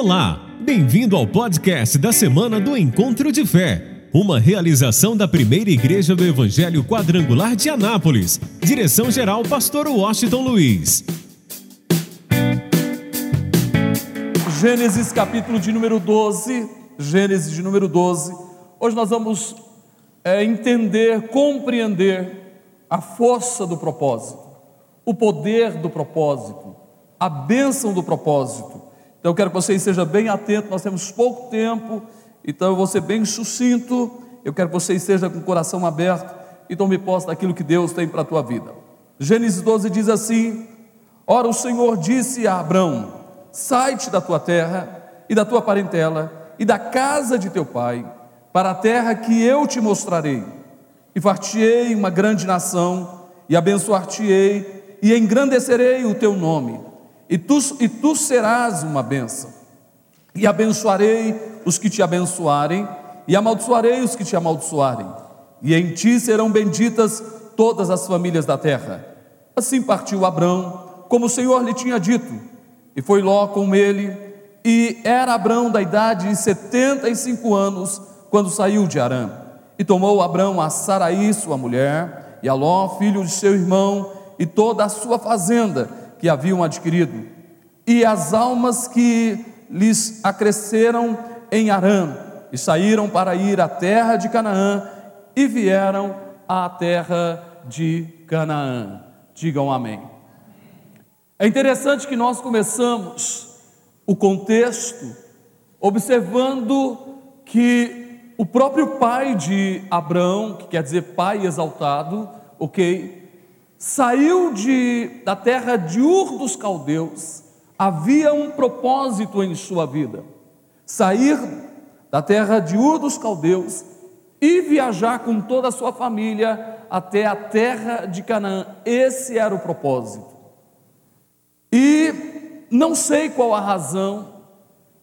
Olá, bem-vindo ao podcast da semana do Encontro de Fé, uma realização da primeira igreja do Evangelho Quadrangular de Anápolis. Direção-geral, Pastor Washington Luiz. Gênesis capítulo de número 12. Gênesis de número 12. Hoje nós vamos é, entender, compreender a força do propósito, o poder do propósito, a bênção do propósito. Então eu quero que você esteja bem atento, nós temos pouco tempo, então eu vou ser bem sucinto, eu quero que você esteja com o coração aberto e tome posse daquilo que Deus tem para a tua vida. Gênesis 12 diz assim: Ora, o Senhor disse a Abraão: Sai-te da tua terra e da tua parentela e da casa de teu pai, para a terra que eu te mostrarei, e far-te-ei uma grande nação, e abençoar-te-ei, e engrandecerei o teu nome e tu, e tu serás uma bênção. E abençoarei os que te abençoarem, e amaldiçoarei os que te amaldiçoarem, e em ti serão benditas todas as famílias da terra. Assim partiu Abrão, como o Senhor lhe tinha dito, e foi Ló com ele, e era Abrão da idade de setenta e cinco anos, quando saiu de Arã. E tomou Abrão a Saraí, sua mulher, e a Ló, filho de seu irmão, e toda a sua fazenda, que haviam adquirido, e as almas que lhes acresceram em Arã, e saíram para ir à terra de Canaã, e vieram à terra de Canaã. Digam amém. É interessante que nós começamos o contexto observando que o próprio pai de Abraão, que quer dizer pai exaltado, ok, saiu de, da terra de Ur dos Caldeus, havia um propósito em sua vida: sair da terra de Ur dos Caldeus e viajar com toda a sua família até a terra de Canaã. Esse era o propósito. E não sei qual a razão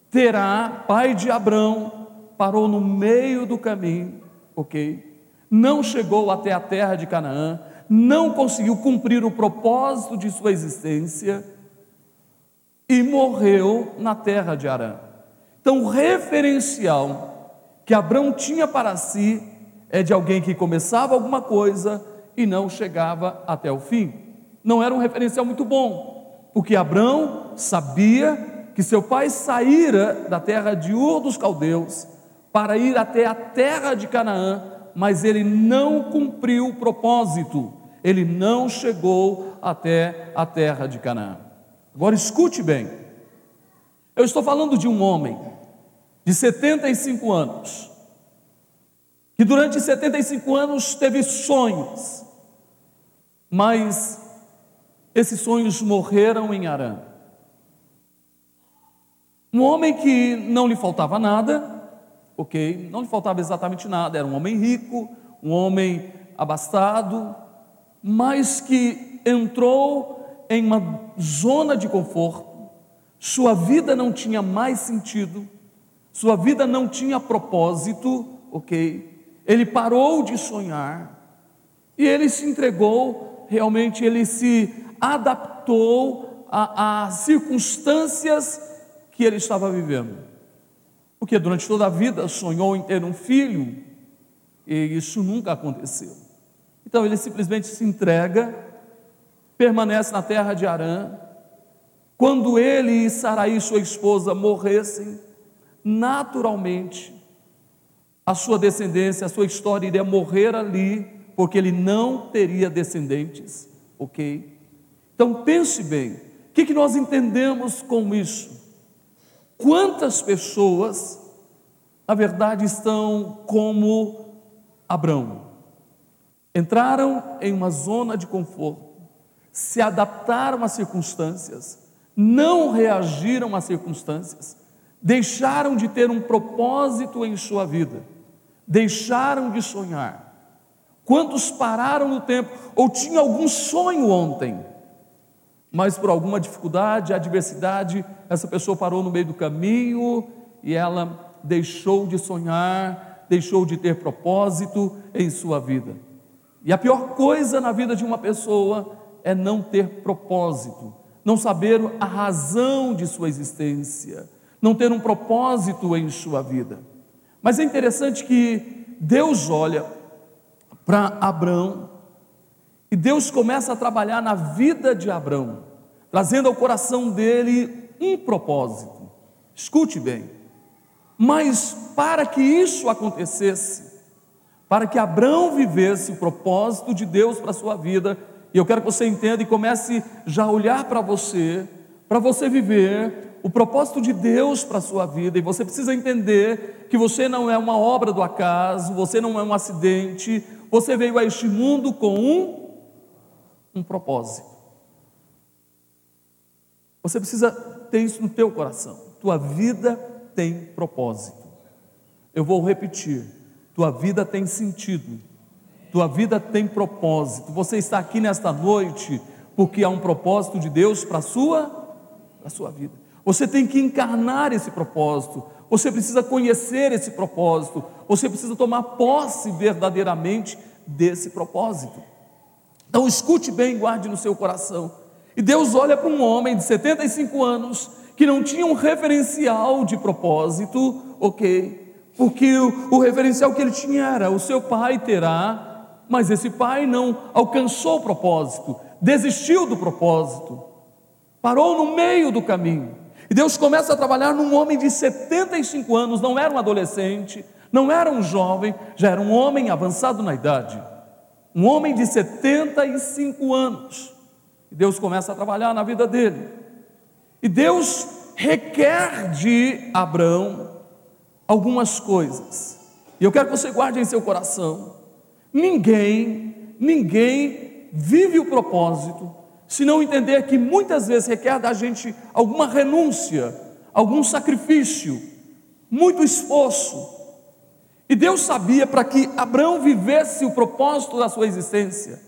terá, pai de Abrão, parou no meio do caminho, ok? Não chegou até a terra de Canaã, não conseguiu cumprir o propósito de sua existência e morreu na terra de Arã. Então, o referencial que Abraão tinha para si é de alguém que começava alguma coisa e não chegava até o fim. Não era um referencial muito bom, porque Abraão sabia que seu pai saíra da terra de Ur dos Caldeus para ir até a terra de Canaã, mas ele não cumpriu o propósito ele não chegou até a terra de Canaã. Agora escute bem, eu estou falando de um homem de 75 anos, que durante 75 anos teve sonhos, mas esses sonhos morreram em Arã. Um homem que não lhe faltava nada, ok? Não lhe faltava exatamente nada, era um homem rico, um homem abastado, mas que entrou em uma zona de conforto, sua vida não tinha mais sentido, sua vida não tinha propósito, ok? Ele parou de sonhar e ele se entregou, realmente ele se adaptou às circunstâncias que ele estava vivendo. Porque durante toda a vida sonhou em ter um filho e isso nunca aconteceu. Então ele simplesmente se entrega, permanece na terra de Arã. Quando ele e Saraí, sua esposa, morressem, naturalmente a sua descendência, a sua história iria morrer ali, porque ele não teria descendentes, ok? Então pense bem, o que, que nós entendemos com isso? Quantas pessoas, na verdade, estão como Abraão? entraram em uma zona de conforto, se adaptaram às circunstâncias, não reagiram às circunstâncias, deixaram de ter um propósito em sua vida, deixaram de sonhar. Quantos pararam no tempo ou tinham algum sonho ontem, mas por alguma dificuldade, adversidade, essa pessoa parou no meio do caminho e ela deixou de sonhar, deixou de ter propósito em sua vida. E a pior coisa na vida de uma pessoa é não ter propósito, não saber a razão de sua existência, não ter um propósito em sua vida. Mas é interessante que Deus olha para Abraão e Deus começa a trabalhar na vida de Abraão, trazendo ao coração dele um propósito. Escute bem. Mas para que isso acontecesse, para que Abraão vivesse o propósito de Deus para a sua vida, e eu quero que você entenda e comece já a olhar para você, para você viver o propósito de Deus para a sua vida, e você precisa entender que você não é uma obra do acaso, você não é um acidente, você veio a este mundo com um, um propósito. Você precisa ter isso no teu coração. Tua vida tem propósito. Eu vou repetir: tua vida tem sentido, tua vida tem propósito. Você está aqui nesta noite porque há um propósito de Deus para a sua, para a sua vida. Você tem que encarnar esse propósito, você precisa conhecer esse propósito, você precisa tomar posse verdadeiramente desse propósito. Então escute bem, guarde no seu coração. E Deus olha para um homem de 75 anos que não tinha um referencial de propósito, ok? Porque o, o referencial que ele tinha era: o seu pai terá, mas esse pai não alcançou o propósito, desistiu do propósito, parou no meio do caminho. E Deus começa a trabalhar num homem de 75 anos, não era um adolescente, não era um jovem, já era um homem avançado na idade, um homem de 75 anos. E Deus começa a trabalhar na vida dele. E Deus requer de Abraão algumas coisas. E eu quero que você guarde em seu coração. Ninguém, ninguém vive o propósito se não entender que muitas vezes requer da gente alguma renúncia, algum sacrifício, muito esforço. E Deus sabia para que Abraão vivesse o propósito da sua existência,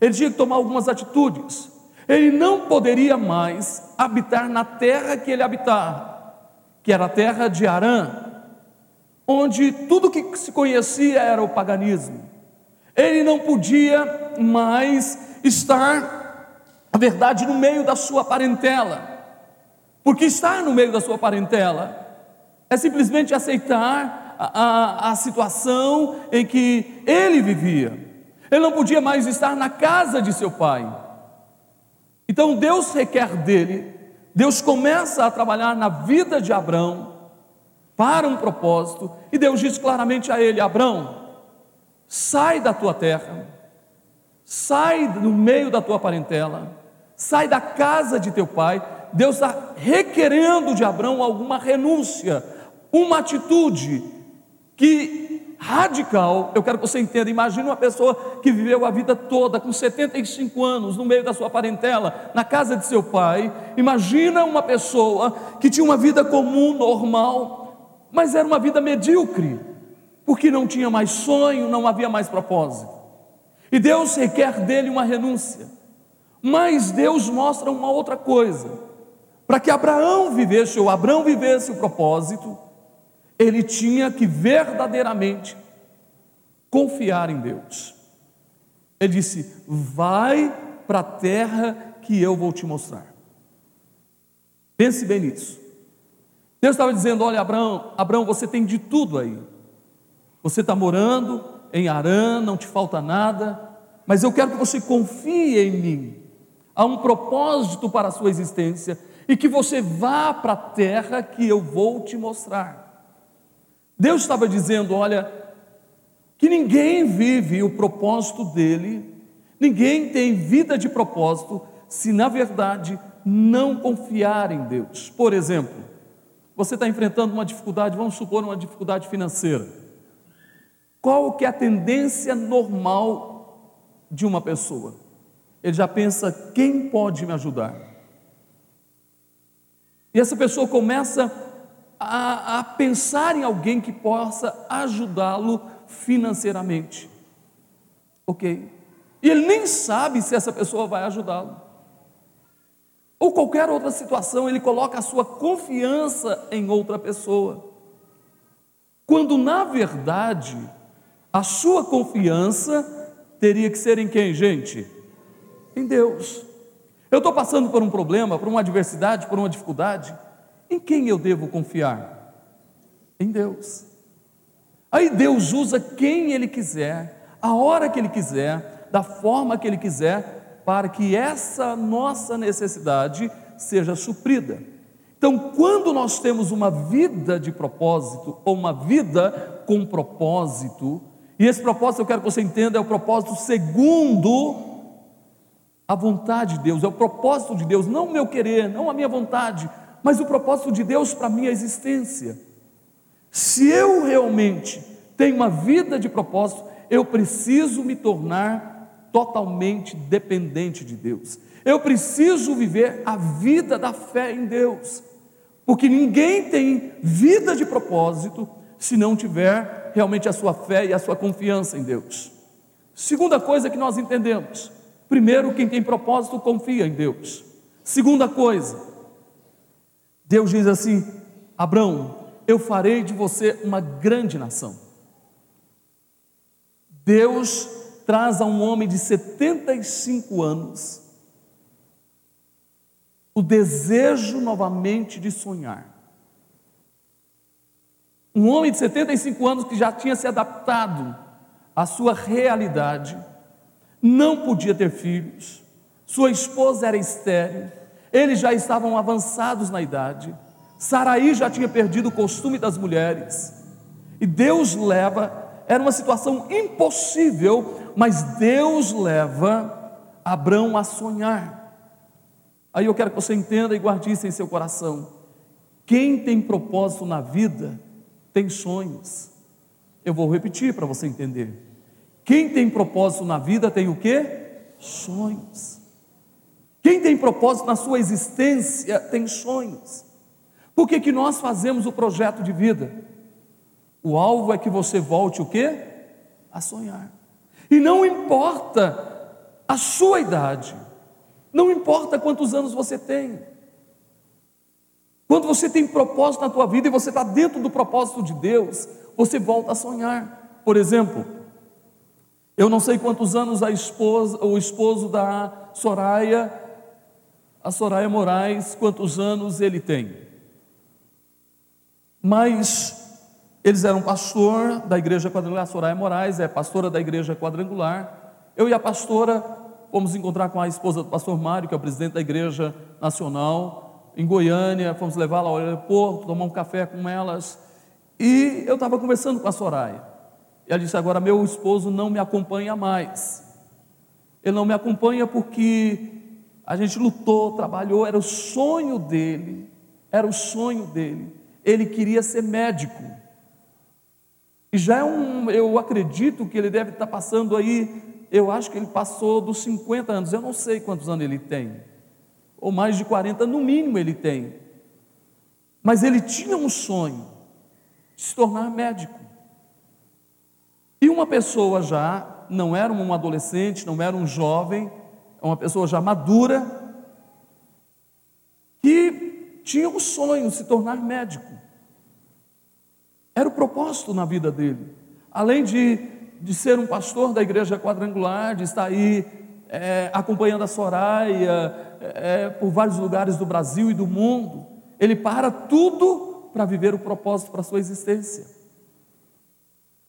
ele tinha que tomar algumas atitudes. Ele não poderia mais habitar na terra que ele habitava, que era a terra de Arã, onde tudo que se conhecia era o paganismo. Ele não podia mais estar, na verdade, no meio da sua parentela, porque estar no meio da sua parentela é simplesmente aceitar a, a, a situação em que ele vivia. Ele não podia mais estar na casa de seu pai. Então Deus requer dele, Deus começa a trabalhar na vida de Abraão para um propósito, e Deus diz claramente a ele: Abraão, sai da tua terra, sai do meio da tua parentela, sai da casa de teu pai. Deus está requerendo de Abraão alguma renúncia, uma atitude que radical, eu quero que você entenda. Imagine uma pessoa que viveu a vida toda com 75 anos no meio da sua parentela, na casa de seu pai. Imagina uma pessoa que tinha uma vida comum, normal, mas era uma vida medíocre, porque não tinha mais sonho, não havia mais propósito. E Deus requer dele uma renúncia. Mas Deus mostra uma outra coisa. Para que Abraão vivesse, ou Abraão vivesse o propósito, ele tinha que verdadeiramente confiar em Deus. Ele disse: Vai para a terra que eu vou te mostrar. Pense bem nisso. Deus estava dizendo: Olha, Abraão, Abraão, você tem de tudo aí. Você está morando em Arã, não te falta nada, mas eu quero que você confie em mim. Há um propósito para a sua existência e que você vá para a terra que eu vou te mostrar. Deus estava dizendo: olha, que ninguém vive o propósito dele, ninguém tem vida de propósito, se na verdade não confiar em Deus. Por exemplo, você está enfrentando uma dificuldade, vamos supor uma dificuldade financeira. Qual que é a tendência normal de uma pessoa? Ele já pensa: quem pode me ajudar? E essa pessoa começa a, a pensar em alguém que possa ajudá-lo financeiramente. Ok? E ele nem sabe se essa pessoa vai ajudá-lo. Ou qualquer outra situação, ele coloca a sua confiança em outra pessoa. Quando na verdade, a sua confiança teria que ser em quem, gente? Em Deus. Eu estou passando por um problema, por uma adversidade, por uma dificuldade. Em quem eu devo confiar? Em Deus. Aí Deus usa quem Ele quiser, a hora que Ele quiser, da forma que Ele quiser, para que essa nossa necessidade seja suprida. Então, quando nós temos uma vida de propósito, ou uma vida com propósito, e esse propósito eu quero que você entenda, é o propósito segundo a vontade de Deus, é o propósito de Deus, não o meu querer, não a minha vontade, mas o propósito de Deus para a minha existência. Se eu realmente tenho uma vida de propósito, eu preciso me tornar totalmente dependente de Deus. Eu preciso viver a vida da fé em Deus, porque ninguém tem vida de propósito se não tiver realmente a sua fé e a sua confiança em Deus. Segunda coisa que nós entendemos: primeiro, quem tem propósito confia em Deus. Segunda coisa, Deus diz assim: Abraão, eu farei de você uma grande nação. Deus traz a um homem de 75 anos o desejo novamente de sonhar. Um homem de 75 anos que já tinha se adaptado à sua realidade, não podia ter filhos, sua esposa era estéril, eles já estavam avançados na idade, Saraí já tinha perdido o costume das mulheres, e Deus leva, era uma situação impossível, mas Deus leva Abraão a sonhar. Aí eu quero que você entenda e guarde isso em seu coração. Quem tem propósito na vida tem sonhos. Eu vou repetir para você entender. Quem tem propósito na vida tem o que? Sonhos. Quem tem propósito na sua existência tem sonhos. Por que, que nós fazemos o projeto de vida? O alvo é que você volte o quê? A sonhar. E não importa a sua idade, não importa quantos anos você tem. Quando você tem propósito na tua vida e você está dentro do propósito de Deus, você volta a sonhar. Por exemplo, eu não sei quantos anos a esposa, o esposo da Soraya, a Soraya Moraes, quantos anos ele tem. Mas eles eram pastor da igreja quadrangular, a Soraya Moraes é pastora da igreja quadrangular. Eu e a pastora Fomos encontrar com a esposa do pastor Mário, que é o presidente da Igreja Nacional, em Goiânia. Fomos levá-la ao aeroporto, tomar um café com elas. E eu estava conversando com a Soraya. E ela disse: Agora, meu esposo não me acompanha mais. Ele não me acompanha porque a gente lutou, trabalhou, era o sonho dele. Era o sonho dele. Ele queria ser médico. E já é um, eu acredito que ele deve estar passando aí eu acho que ele passou dos 50 anos, eu não sei quantos anos ele tem, ou mais de 40, no mínimo ele tem. Mas ele tinha um sonho de se tornar médico. E uma pessoa já, não era um adolescente, não era um jovem, é uma pessoa já madura, que tinha o sonho de se tornar médico. Era o propósito na vida dele. Além de de ser um pastor da igreja quadrangular, de estar aí é, acompanhando a Soraya é, por vários lugares do Brasil e do mundo. Ele para tudo para viver o propósito para a sua existência.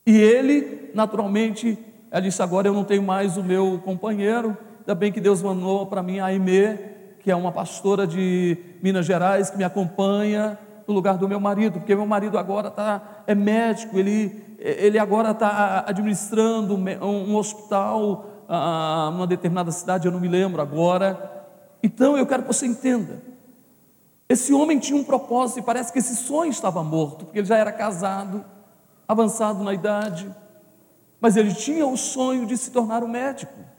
E ele, naturalmente, ela disse: Agora eu não tenho mais o meu companheiro, ainda bem que Deus mandou para mim a Aimee, que é uma pastora de Minas Gerais, que me acompanha no lugar do meu marido, porque meu marido agora tá, é médico, ele ele agora está administrando um hospital ah, numa determinada cidade, eu não me lembro agora. Então eu quero que você entenda. Esse homem tinha um propósito e parece que esse sonho estava morto, porque ele já era casado, avançado na idade, mas ele tinha o sonho de se tornar um médico.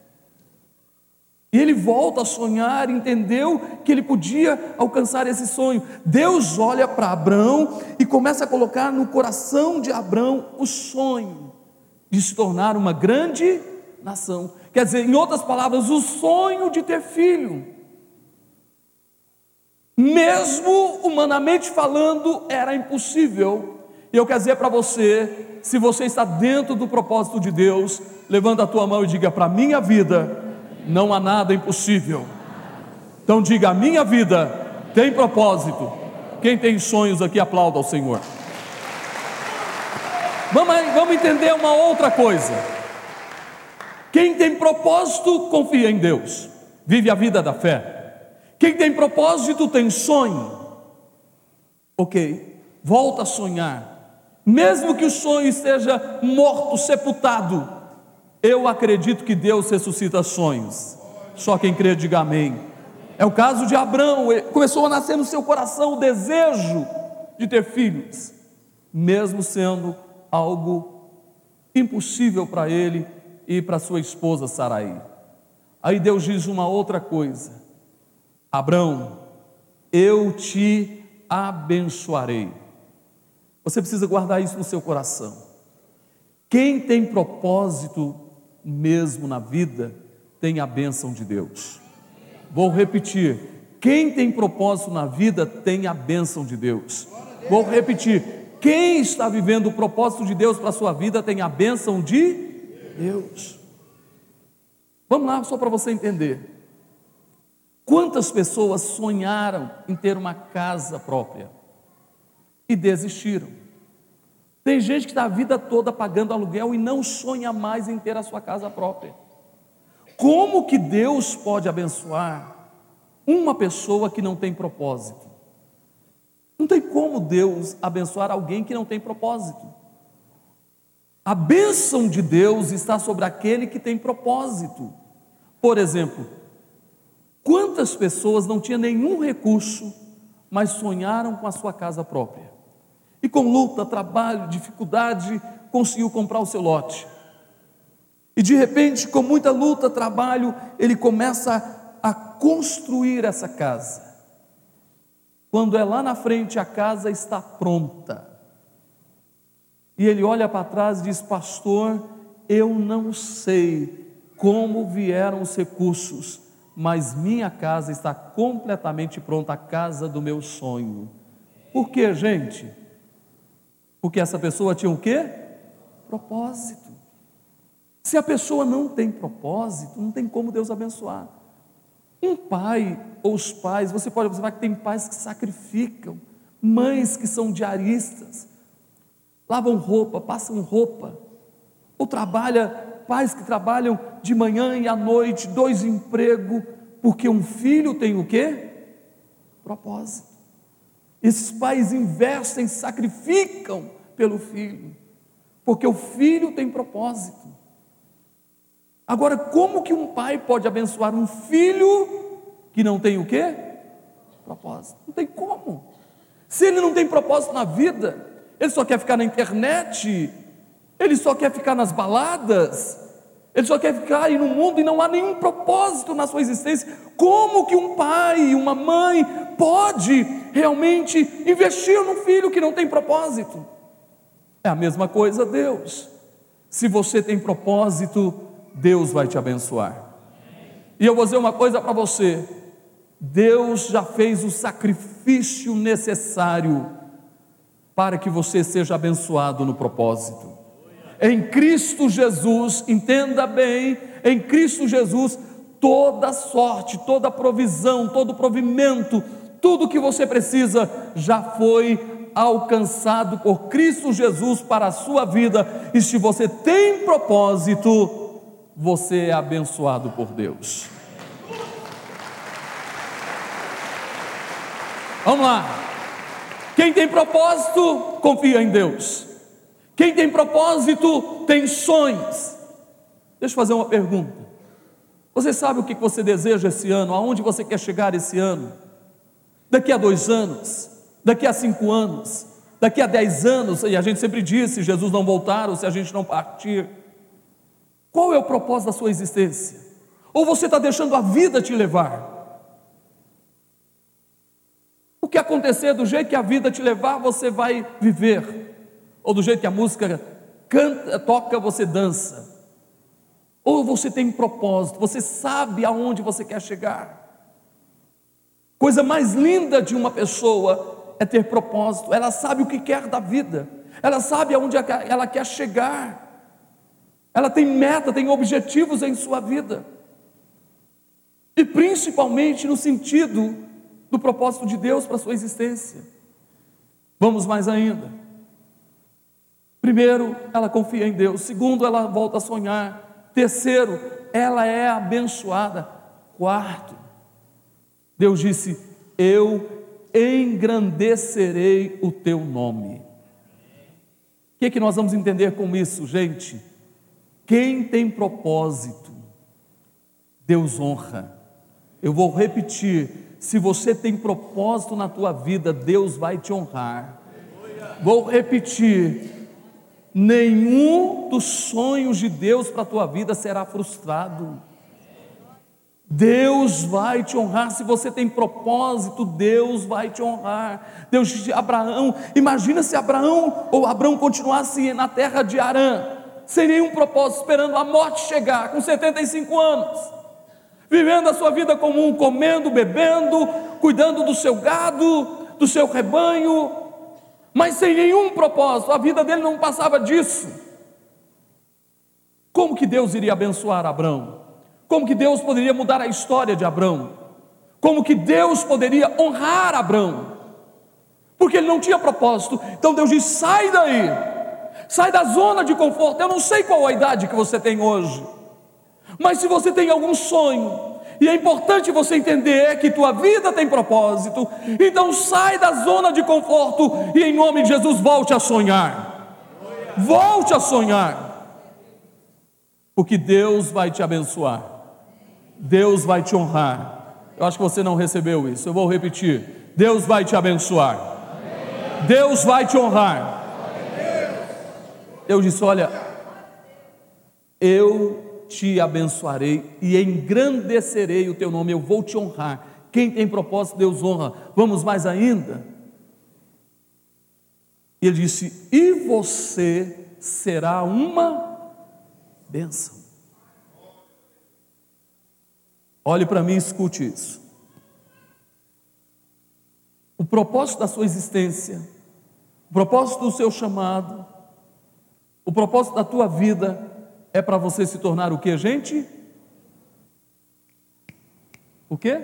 E ele volta a sonhar, entendeu que ele podia alcançar esse sonho. Deus olha para Abraão e começa a colocar no coração de Abraão o sonho de se tornar uma grande nação. Quer dizer, em outras palavras, o sonho de ter filho. Mesmo humanamente falando, era impossível. E eu quero dizer para você, se você está dentro do propósito de Deus, levanta a tua mão e diga para minha vida não há nada impossível. Então diga: a minha vida tem propósito. Quem tem sonhos aqui, aplauda ao Senhor. Vamos, vamos entender uma outra coisa. Quem tem propósito, confia em Deus, vive a vida da fé. Quem tem propósito, tem sonho. Ok, volta a sonhar. Mesmo que o sonho esteja morto, sepultado, eu acredito que Deus ressuscita sonhos. Só quem crê, diga amém. É o caso de Abraão, começou a nascer no seu coração o desejo de ter filhos, mesmo sendo algo impossível para ele e para sua esposa Saraí. Aí Deus diz uma outra coisa: Abraão, eu te abençoarei. Você precisa guardar isso no seu coração. Quem tem propósito mesmo na vida, tem a bênção de Deus. Vou repetir: quem tem propósito na vida, tem a bênção de Deus. Vou repetir: quem está vivendo o propósito de Deus para a sua vida, tem a bênção de Deus. Vamos lá, só para você entender. Quantas pessoas sonharam em ter uma casa própria? e desistiram. Tem gente que está a vida toda pagando aluguel e não sonha mais em ter a sua casa própria. Como que Deus pode abençoar uma pessoa que não tem propósito? Não tem como Deus abençoar alguém que não tem propósito. A bênção de Deus está sobre aquele que tem propósito. Por exemplo, quantas pessoas não tinham nenhum recurso, mas sonharam com a sua casa própria? E com luta, trabalho, dificuldade, conseguiu comprar o seu lote. E de repente, com muita luta, trabalho, ele começa a construir essa casa. Quando é lá na frente, a casa está pronta. E ele olha para trás e diz: Pastor, eu não sei como vieram os recursos, mas minha casa está completamente pronta, a casa do meu sonho. Por quê, gente? Porque essa pessoa tinha o quê? Propósito. Se a pessoa não tem propósito, não tem como Deus abençoar. Um pai ou os pais, você pode observar que tem pais que sacrificam, mães que são diaristas, lavam roupa, passam roupa, ou trabalha, pais que trabalham de manhã e à noite, dois empregos, porque um filho tem o quê? Propósito. Esses pais investem, sacrificam pelo filho, porque o filho tem propósito. Agora, como que um pai pode abençoar um filho que não tem o quê? Propósito. Não tem como. Se ele não tem propósito na vida, ele só quer ficar na internet, ele só quer ficar nas baladas, ele só quer ficar aí no mundo e não há nenhum propósito na sua existência. Como que um pai, uma mãe pode realmente investir no filho que não tem propósito? É a mesma coisa Deus. Se você tem propósito, Deus vai te abençoar. E eu vou dizer uma coisa para você: Deus já fez o sacrifício necessário para que você seja abençoado no propósito em Cristo Jesus, entenda bem, em Cristo Jesus, toda sorte, toda provisão, todo provimento, tudo que você precisa já foi alcançado por Cristo Jesus para a sua vida, e se você tem propósito, você é abençoado por Deus. Vamos lá. Quem tem propósito, confia em Deus. Quem tem propósito tem sonhos. Deixa eu fazer uma pergunta. Você sabe o que você deseja esse ano? Aonde você quer chegar esse ano? Daqui a dois anos? Daqui a cinco anos? Daqui a dez anos? E a gente sempre diz: se Jesus não voltar ou se a gente não partir. Qual é o propósito da sua existência? Ou você está deixando a vida te levar? O que acontecer do jeito que a vida te levar, você vai viver ou do jeito que a música canta, toca, você dança. Ou você tem um propósito, você sabe aonde você quer chegar. Coisa mais linda de uma pessoa é ter propósito, ela sabe o que quer da vida, ela sabe aonde ela quer chegar, ela tem meta, tem objetivos em sua vida, e principalmente no sentido do propósito de Deus para a sua existência. Vamos mais ainda. Primeiro, ela confia em Deus. Segundo, ela volta a sonhar. Terceiro, ela é abençoada. Quarto, Deus disse: Eu engrandecerei o teu nome. O que, é que nós vamos entender com isso, gente? Quem tem propósito, Deus honra. Eu vou repetir: se você tem propósito na tua vida, Deus vai te honrar. Vou repetir: nenhum dos sonhos de Deus para a tua vida será frustrado. Deus vai te honrar, se você tem propósito, Deus vai te honrar. Deus disse Abraão, imagina se Abraão ou Abraão continuasse na terra de Arã, sem nenhum propósito, esperando a morte chegar, com 75 anos, vivendo a sua vida comum, comendo, bebendo, cuidando do seu gado, do seu rebanho, mas sem nenhum propósito, a vida dele não passava disso. Como que Deus iria abençoar Abraão? Como que Deus poderia mudar a história de Abraão? Como que Deus poderia honrar Abraão? Porque ele não tinha propósito. Então Deus diz: sai daí, sai da zona de conforto. Eu não sei qual a idade que você tem hoje, mas se você tem algum sonho, e é importante você entender que tua vida tem propósito, então sai da zona de conforto e em nome de Jesus volte a sonhar. Volte a sonhar, porque Deus vai te abençoar. Deus vai te honrar. Eu acho que você não recebeu isso. Eu vou repetir. Deus vai te abençoar. Deus vai te honrar. Deus disse: Olha, eu te abençoarei e engrandecerei o teu nome, eu vou te honrar. Quem tem propósito, Deus honra. Vamos mais ainda. Ele disse: E você será uma bênção. Olhe para mim e escute isso. O propósito da sua existência, o propósito do seu chamado, o propósito da tua vida é para você se tornar o que, gente? O que?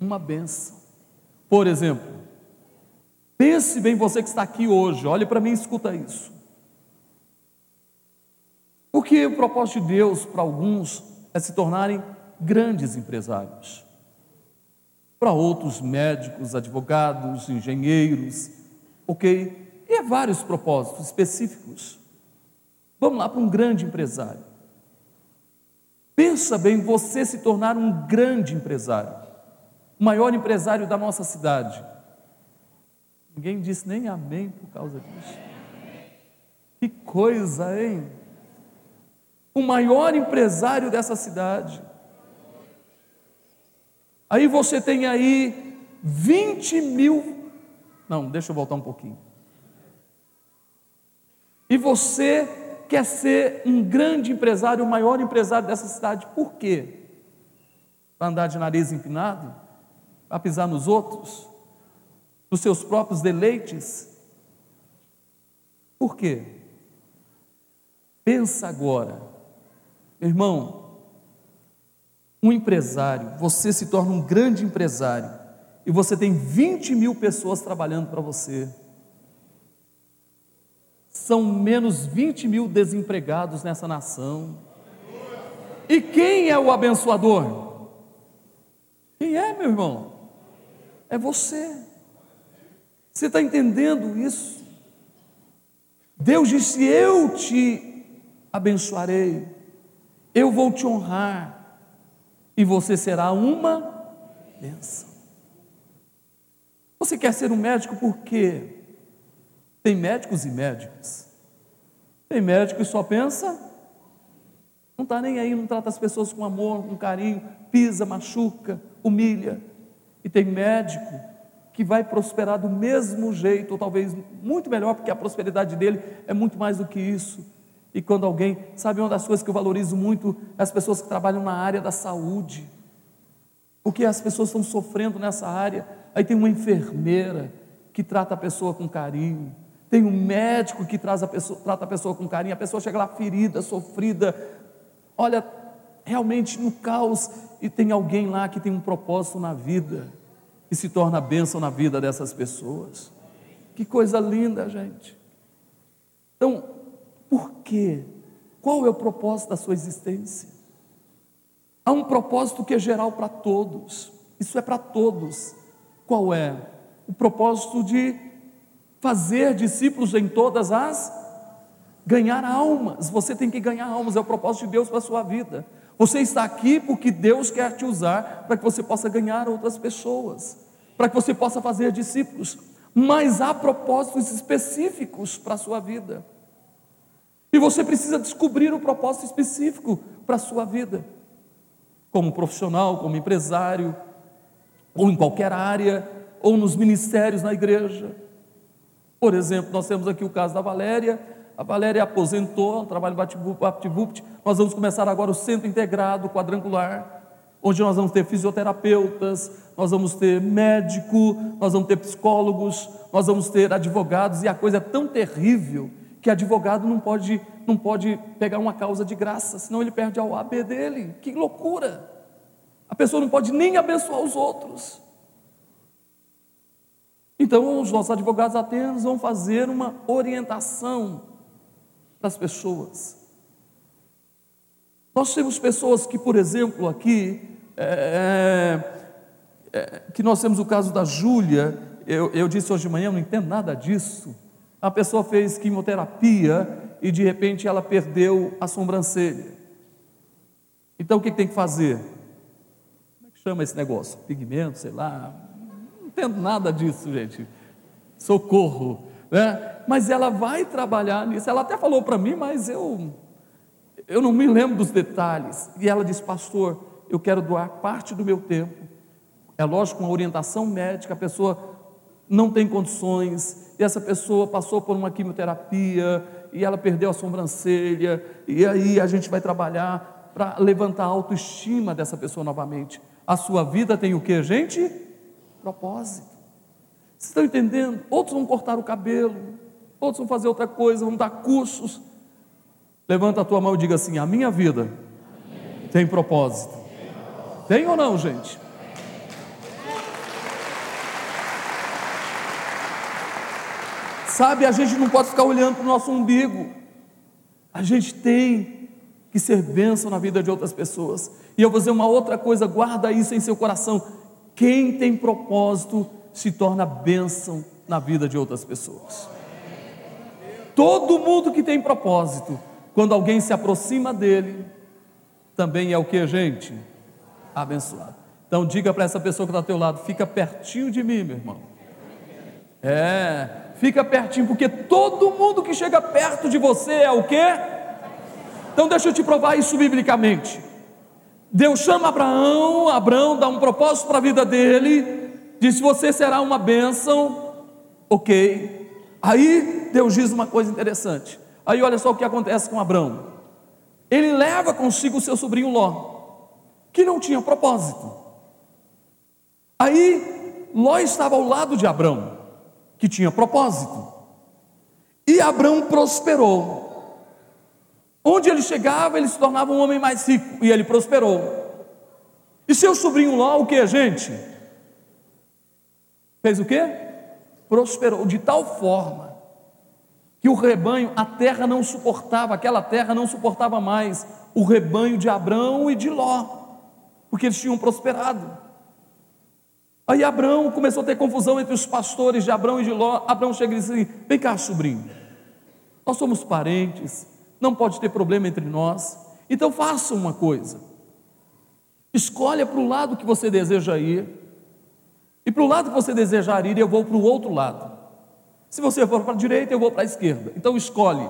Uma benção. Por exemplo, pense bem você que está aqui hoje, olhe para mim e escuta isso. Porque o propósito de Deus para alguns é se tornarem grandes empresários. Para outros, médicos, advogados, engenheiros, ok? E há vários propósitos específicos. Vamos lá para um grande empresário. Pensa bem, você se tornar um grande empresário, o maior empresário da nossa cidade. Ninguém disse nem amém por causa disso. Que coisa, hein? O maior empresário dessa cidade. Aí você tem aí 20 mil. Não, deixa eu voltar um pouquinho. E você quer ser um grande empresário, o maior empresário dessa cidade. Por quê? Para andar de nariz empinado? Para pisar nos outros? Nos seus próprios deleites? Por quê? Pensa agora, meu irmão, um empresário, você se torna um grande empresário e você tem 20 mil pessoas trabalhando para você. São menos 20 mil desempregados nessa nação. E quem é o abençoador? Quem é, meu irmão? É você. Você está entendendo isso? Deus disse: Eu te abençoarei, eu vou te honrar e você será uma bênção. Você quer ser um médico por quê? Tem médicos e médicos. Tem médico que só pensa, não está nem aí, não trata as pessoas com amor, com carinho, pisa, machuca, humilha. E tem médico que vai prosperar do mesmo jeito, ou talvez muito melhor, porque a prosperidade dele é muito mais do que isso e quando alguém, sabe uma das coisas que eu valorizo muito, é as pessoas que trabalham na área da saúde. Porque as pessoas estão sofrendo nessa área. Aí tem uma enfermeira que trata a pessoa com carinho. Tem um médico que traz a pessoa, trata a pessoa com carinho. A pessoa chega lá ferida, sofrida. Olha, realmente no caos. E tem alguém lá que tem um propósito na vida. E se torna bênção na vida dessas pessoas. Que coisa linda, gente. Então, por quê? Qual é o propósito da sua existência? Há um propósito que é geral para todos, isso é para todos. Qual é? O propósito de fazer discípulos em todas as ganhar almas. Você tem que ganhar almas, é o propósito de Deus para a sua vida. Você está aqui porque Deus quer te usar para que você possa ganhar outras pessoas, para que você possa fazer discípulos. Mas há propósitos específicos para a sua vida. E você precisa descobrir o propósito específico para a sua vida como profissional, como empresário, ou em qualquer área, ou nos ministérios na igreja. Por exemplo, nós temos aqui o caso da Valéria. A Valéria aposentou, trabalha em Baptivupt. Nós vamos começar agora o centro integrado quadrangular, onde nós vamos ter fisioterapeutas, nós vamos ter médico, nós vamos ter psicólogos, nós vamos ter advogados, e a coisa é tão terrível que advogado não pode, não pode pegar uma causa de graça, senão ele perde a OAB dele. Que loucura! A pessoa não pode nem abençoar os outros. Então, os nossos advogados atenos vão fazer uma orientação para as pessoas. Nós temos pessoas que, por exemplo, aqui, é, é, é que nós temos o caso da Júlia, eu, eu disse hoje de manhã, eu não entendo nada disso. A pessoa fez quimioterapia e de repente ela perdeu a sobrancelha. Então o que tem que fazer? Como é que chama esse negócio? Pigmento, sei lá. Não entendo nada disso, gente. Socorro. Né? Mas ela vai trabalhar nisso. Ela até falou para mim, mas eu, eu não me lembro dos detalhes. E ela disse, pastor, eu quero doar parte do meu tempo. É lógico, uma orientação médica, a pessoa não tem condições, e essa pessoa passou por uma quimioterapia, e ela perdeu a sobrancelha, e aí a gente vai trabalhar para levantar a autoestima dessa pessoa novamente. A sua vida tem o que, gente? Propósito. Vocês estão entendendo? Outros vão cortar o cabelo, outros vão fazer outra coisa, vão dar cursos. Levanta a tua mão e diga assim: a minha vida tem propósito. Tem ou não, gente? Sabe, a gente não pode ficar olhando para o nosso umbigo. A gente tem que ser bênção na vida de outras pessoas. E eu vou dizer uma outra coisa, guarda isso em seu coração. Quem tem propósito se torna bênção na vida de outras pessoas. Todo mundo que tem propósito, quando alguém se aproxima dele, também é o que, gente? Abençoado. Então diga para essa pessoa que está ao teu lado, fica pertinho de mim, meu irmão. É, fica pertinho, porque todo mundo que chega perto de você é o quê? Então deixa eu te provar isso biblicamente. Deus chama Abraão, Abraão dá um propósito para a vida dele, diz: Você será uma bênção, ok. Aí Deus diz uma coisa interessante. Aí olha só o que acontece com Abraão. Ele leva consigo o seu sobrinho Ló, que não tinha propósito. Aí Ló estava ao lado de Abraão que tinha propósito. E Abraão prosperou. Onde ele chegava, ele se tornava um homem mais rico e ele prosperou. E seu sobrinho Ló, o que, gente? Fez o quê? Prosperou de tal forma que o rebanho, a terra não suportava, aquela terra não suportava mais o rebanho de Abraão e de Ló, porque eles tinham prosperado. Aí Abraão começou a ter confusão entre os pastores de Abraão e de Ló. Abraão chega e diz assim: Vem cá, sobrinho, nós somos parentes, não pode ter problema entre nós. Então faça uma coisa: escolha para o lado que você deseja ir, e para o lado que você desejar ir, eu vou para o outro lado. Se você for para a direita, eu vou para a esquerda. Então escolhe.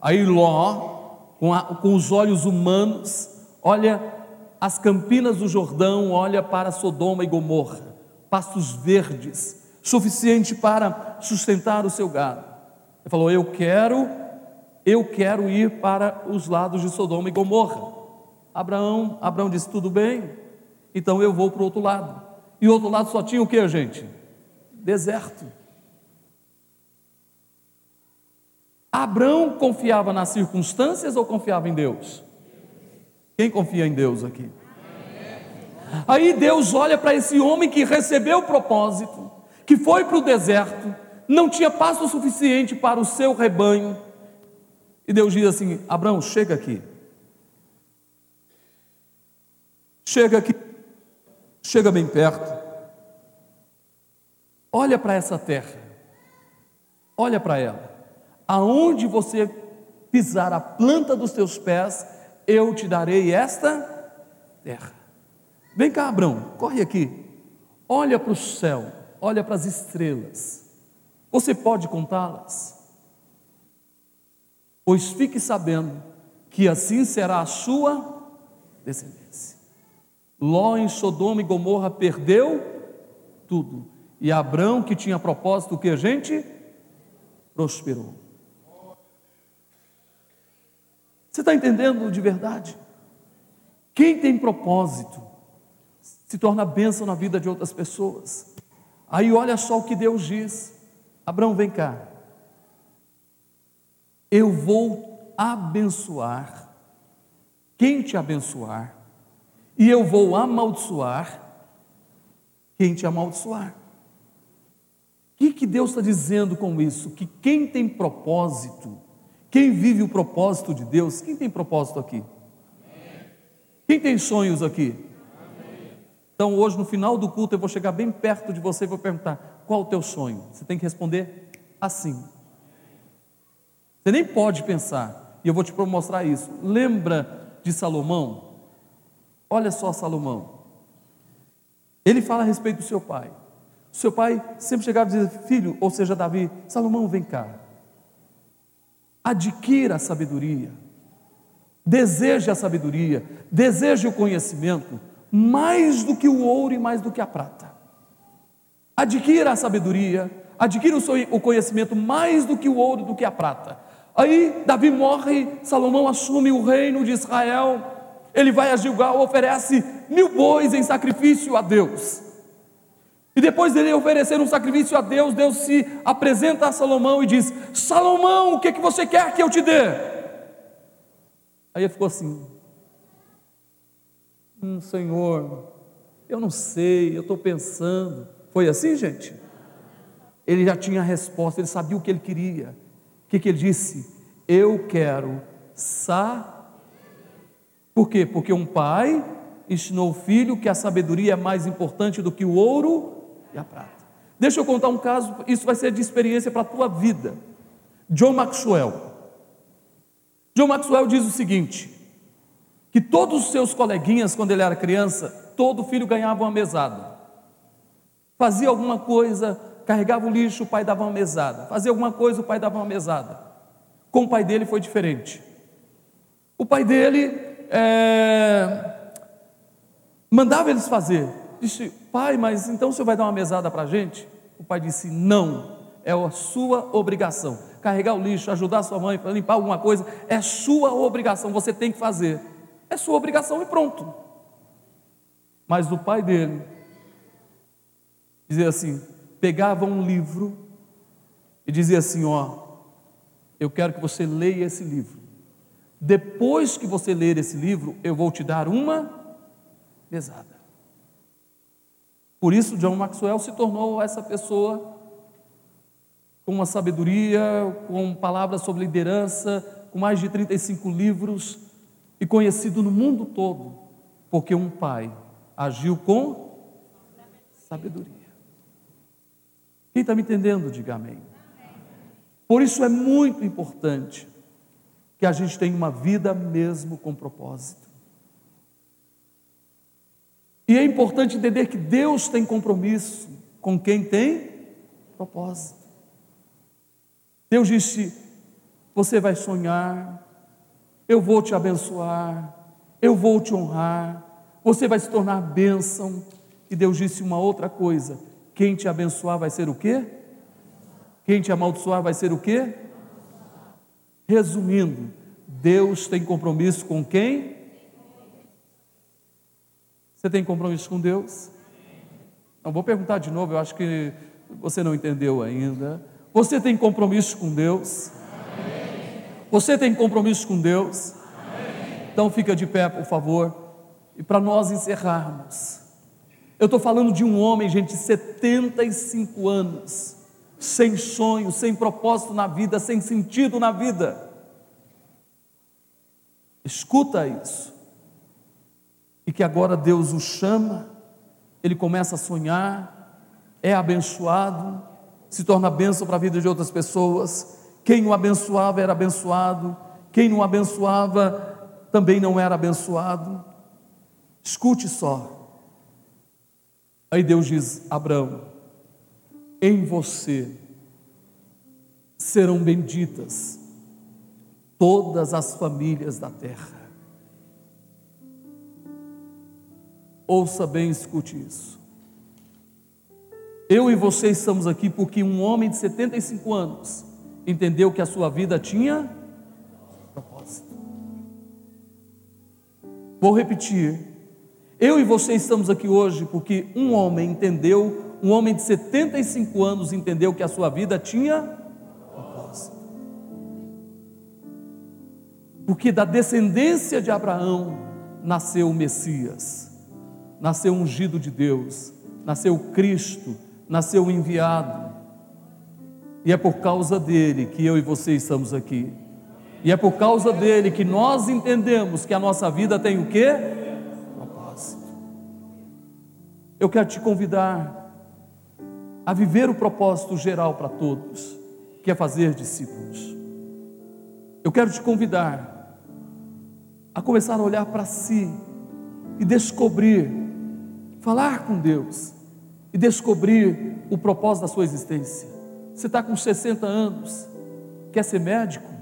Aí Ló, com, a, com os olhos humanos, olha as campinas do Jordão, olha para Sodoma e Gomorra pastos verdes, suficiente para sustentar o seu gado. Ele falou: Eu quero, eu quero ir para os lados de Sodoma e Gomorra. Abraão, Abraão disse: Tudo bem, então eu vou para o outro lado. E o outro lado só tinha o que, gente? Deserto. Abraão confiava nas circunstâncias ou confiava em Deus? Quem confia em Deus aqui? Aí Deus olha para esse homem que recebeu o propósito, que foi para o deserto, não tinha pasto suficiente para o seu rebanho. E Deus diz assim: Abraão, chega aqui. Chega aqui. Chega bem perto. Olha para essa terra. Olha para ela. Aonde você pisar a planta dos teus pés, eu te darei esta terra. Vem cá, Abraão, corre aqui. Olha para o céu, olha para as estrelas. Você pode contá-las? Pois fique sabendo que assim será a sua descendência. Ló em Sodoma e Gomorra perdeu tudo. E Abraão, que tinha propósito, que a gente? Prosperou. Você está entendendo de verdade? Quem tem propósito se torna bênção na vida de outras pessoas. Aí olha só o que Deus diz: Abraão, vem cá. Eu vou abençoar quem te abençoar, e eu vou amaldiçoar quem te amaldiçoar. O que, que Deus está dizendo com isso? Que quem tem propósito, quem vive o propósito de Deus, quem tem propósito aqui? Quem tem sonhos aqui? Então, hoje, no final do culto, eu vou chegar bem perto de você e vou perguntar: qual o teu sonho? Você tem que responder assim. Você nem pode pensar, e eu vou te mostrar isso. Lembra de Salomão? Olha só Salomão. Ele fala a respeito do seu pai. Seu pai sempre chegava e dizia: Filho, ou seja, Davi, Salomão, vem cá. Adquira a sabedoria. Deseje a sabedoria. Deseje o conhecimento mais do que o ouro e mais do que a prata. Adquira a sabedoria, adquira o conhecimento mais do que o ouro, do que a prata. Aí Davi morre, Salomão assume o reino de Israel, ele vai a Gilgal, oferece mil bois em sacrifício a Deus. E depois dele oferecer um sacrifício a Deus, Deus se apresenta a Salomão e diz: Salomão, o que, que você quer que eu te dê? Aí ele ficou assim: Hum, Senhor, eu não sei, eu estou pensando. Foi assim, gente? Ele já tinha a resposta, ele sabia o que ele queria. O que, que ele disse? Eu quero sa. Por quê? Porque um pai ensinou o filho que a sabedoria é mais importante do que o ouro e a prata. Deixa eu contar um caso, isso vai ser de experiência para a tua vida. John Maxwell. John Maxwell diz o seguinte: que todos os seus coleguinhas, quando ele era criança, todo filho ganhava uma mesada. Fazia alguma coisa, carregava o lixo, o pai dava uma mesada. Fazia alguma coisa, o pai dava uma mesada. Com o pai dele foi diferente. O pai dele é, mandava eles fazer. Disse, pai, mas então o senhor vai dar uma mesada para a gente? O pai disse, não, é a sua obrigação. Carregar o lixo, ajudar sua mãe limpar alguma coisa, é sua obrigação, você tem que fazer é sua obrigação e pronto. Mas o pai dele dizia assim: pegava um livro e dizia assim: Ó, eu quero que você leia esse livro. Depois que você ler esse livro, eu vou te dar uma mesada. Por isso, John Maxwell se tornou essa pessoa com uma sabedoria, com palavras sobre liderança, com mais de 35 livros, e conhecido no mundo todo, porque um pai agiu com sabedoria. Quem está me entendendo, diga amém. Por isso é muito importante que a gente tenha uma vida mesmo com propósito. E é importante entender que Deus tem compromisso com quem tem propósito. Deus disse: Você vai sonhar, eu vou te abençoar, eu vou te honrar, você vai se tornar bênção. E Deus disse uma outra coisa: quem te abençoar vai ser o quê? Quem te amaldiçoar vai ser o quê? Resumindo, Deus tem compromisso com quem? Você tem compromisso com Deus? Não vou perguntar de novo, eu acho que você não entendeu ainda. Você tem compromisso com Deus? Você tem compromisso com Deus? Amém. Então fica de pé, por favor. E para nós encerrarmos, eu estou falando de um homem, gente, de 75 anos, sem sonho, sem propósito na vida, sem sentido na vida. Escuta isso. E que agora Deus o chama, ele começa a sonhar, é abençoado, se torna bênção para a vida de outras pessoas. Quem o abençoava era abençoado, quem não abençoava também não era abençoado. Escute só. Aí Deus diz: Abraão, em você serão benditas todas as famílias da terra. Ouça bem, escute isso. Eu e você estamos aqui porque um homem de 75 anos entendeu que a sua vida tinha propósito. Vou repetir. Eu e você estamos aqui hoje porque um homem entendeu, um homem de 75 anos entendeu que a sua vida tinha propósito. Porque da descendência de Abraão nasceu o Messias, nasceu o ungido de Deus, nasceu Cristo, nasceu o enviado. E é por causa dele que eu e você estamos aqui. E é por causa dele que nós entendemos que a nossa vida tem o quê? Eu quero te convidar a viver o propósito geral para todos, que é fazer discípulos. Eu quero te convidar a começar a olhar para si e descobrir, falar com Deus e descobrir o propósito da sua existência. Você está com 60 anos, quer ser médico?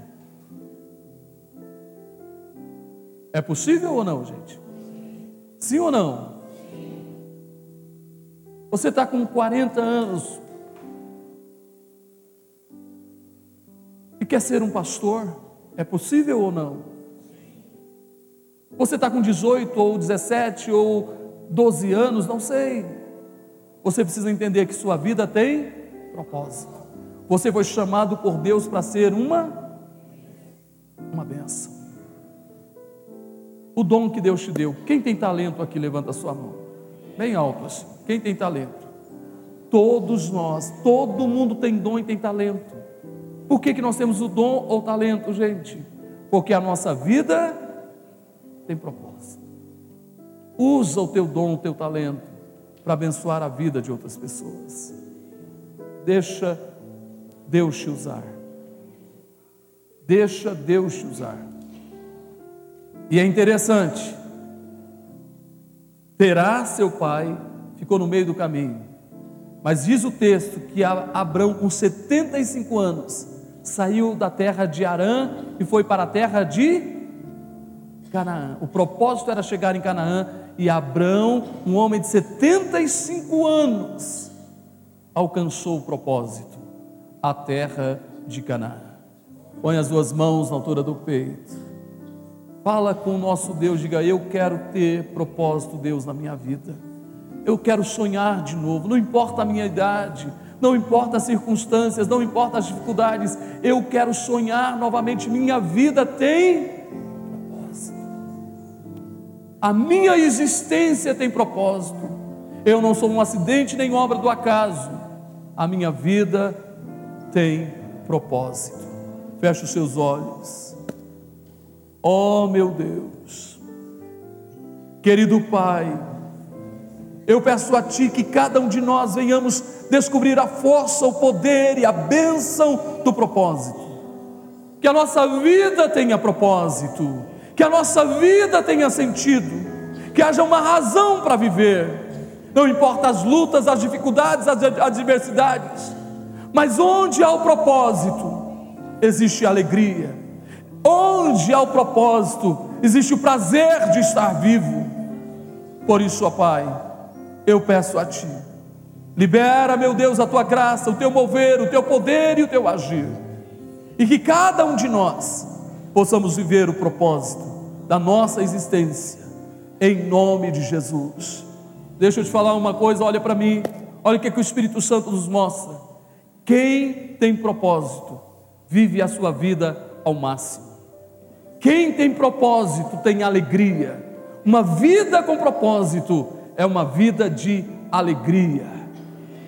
É possível ou não, gente? Sim ou não? Você está com 40 anos e quer ser um pastor? É possível ou não? Você está com 18 ou 17 ou 12 anos, não sei. Você precisa entender que sua vida tem propósito. Você foi chamado por Deus para ser uma uma benção. O dom que Deus te deu. Quem tem talento aqui levanta a sua mão. Bem alto assim. Quem tem talento? Todos nós, todo mundo tem dom e tem talento. Por que, que nós temos o dom ou talento, gente? Porque a nossa vida tem propósito. Usa o teu dom, o teu talento, para abençoar a vida de outras pessoas. Deixa Deus te usar. Deixa Deus te usar. E é interessante, terá seu pai ficou no meio do caminho. Mas diz o texto que Abraão, com 75 anos, saiu da terra de Arã e foi para a terra de Canaã. O propósito era chegar em Canaã e Abraão, um homem de 75 anos, alcançou o propósito, a terra de Canaã. Põe as duas mãos na altura do peito. Fala com o nosso Deus, diga: Eu quero ter propósito, Deus, na minha vida. Eu quero sonhar de novo, não importa a minha idade, não importa as circunstâncias, não importa as dificuldades, eu quero sonhar novamente. Minha vida tem propósito, a minha existência tem propósito. Eu não sou um acidente nem obra do acaso, a minha vida tem propósito. Feche os seus olhos, oh meu Deus, querido Pai, eu peço a Ti que cada um de nós venhamos descobrir a força, o poder e a bênção do propósito. Que a nossa vida tenha propósito, que a nossa vida tenha sentido, que haja uma razão para viver. Não importa as lutas, as dificuldades, as adversidades, mas onde há o propósito, existe alegria. Onde há o propósito, existe o prazer de estar vivo. Por isso, ó Pai, eu peço a Ti. Libera, meu Deus, a Tua graça, o Teu mover, o Teu poder e o Teu agir. E que cada um de nós possamos viver o propósito da nossa existência, em nome de Jesus. Deixa eu te falar uma coisa, olha para mim, olha o que, é que o Espírito Santo nos mostra. Quem tem propósito, vive a sua vida ao máximo. Quem tem propósito tem alegria. Uma vida com propósito é uma vida de alegria.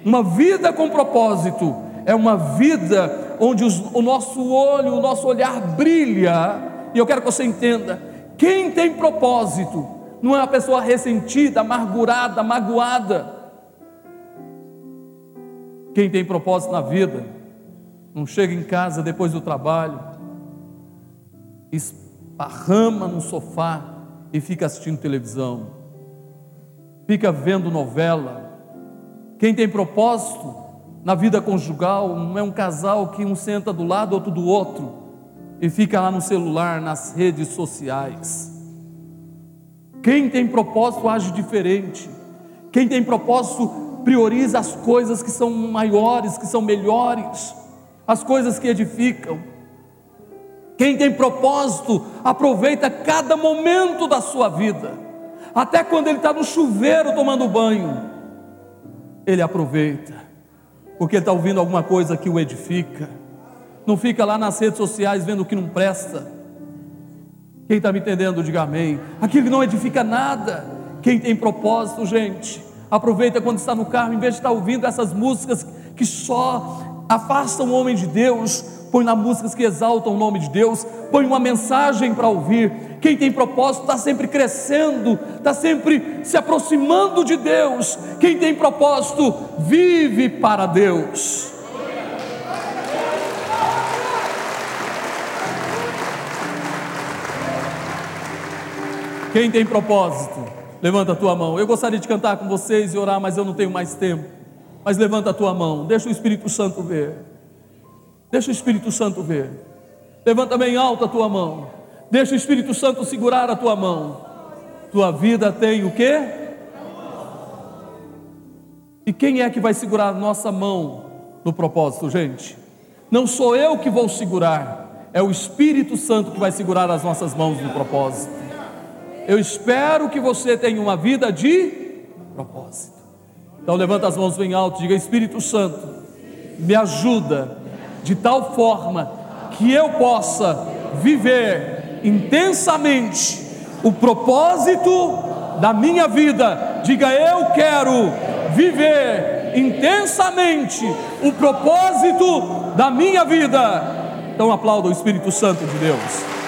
Uma vida com propósito é uma vida onde os, o nosso olho, o nosso olhar brilha, e eu quero que você entenda: quem tem propósito não é uma pessoa ressentida, amargurada, magoada. Quem tem propósito na vida não chega em casa depois do trabalho, esparrama no sofá e fica assistindo televisão, fica vendo novela. Quem tem propósito na vida conjugal não é um casal que um senta do lado, outro do outro e fica lá no celular, nas redes sociais. Quem tem propósito age diferente. Quem tem propósito prioriza as coisas que são maiores, que são melhores as coisas que edificam. Quem tem propósito, aproveita cada momento da sua vida, até quando ele está no chuveiro tomando banho, ele aproveita, porque ele está ouvindo alguma coisa que o edifica, não fica lá nas redes sociais vendo o que não presta. Quem está me entendendo, diga amém. Aquilo que não edifica nada, quem tem propósito, gente, aproveita quando está no carro, em vez de estar ouvindo essas músicas que só afasta o homem de Deus, põe na músicas que exaltam o nome de Deus, põe uma mensagem para ouvir. Quem tem propósito está sempre crescendo, está sempre se aproximando de Deus. Quem tem propósito vive para Deus. Quem tem propósito, levanta a tua mão. Eu gostaria de cantar com vocês e orar, mas eu não tenho mais tempo. Mas levanta a tua mão, deixa o Espírito Santo ver. Deixa o Espírito Santo ver. Levanta bem alta a tua mão. Deixa o Espírito Santo segurar a tua mão. Tua vida tem o quê? E quem é que vai segurar a nossa mão no propósito, gente? Não sou eu que vou segurar, é o Espírito Santo que vai segurar as nossas mãos no propósito. Eu espero que você tenha uma vida de propósito. Então levanta as mãos bem alto, diga Espírito Santo, me ajuda de tal forma que eu possa viver intensamente o propósito da minha vida. Diga eu quero viver intensamente o propósito da minha vida. Então aplauda o Espírito Santo de Deus.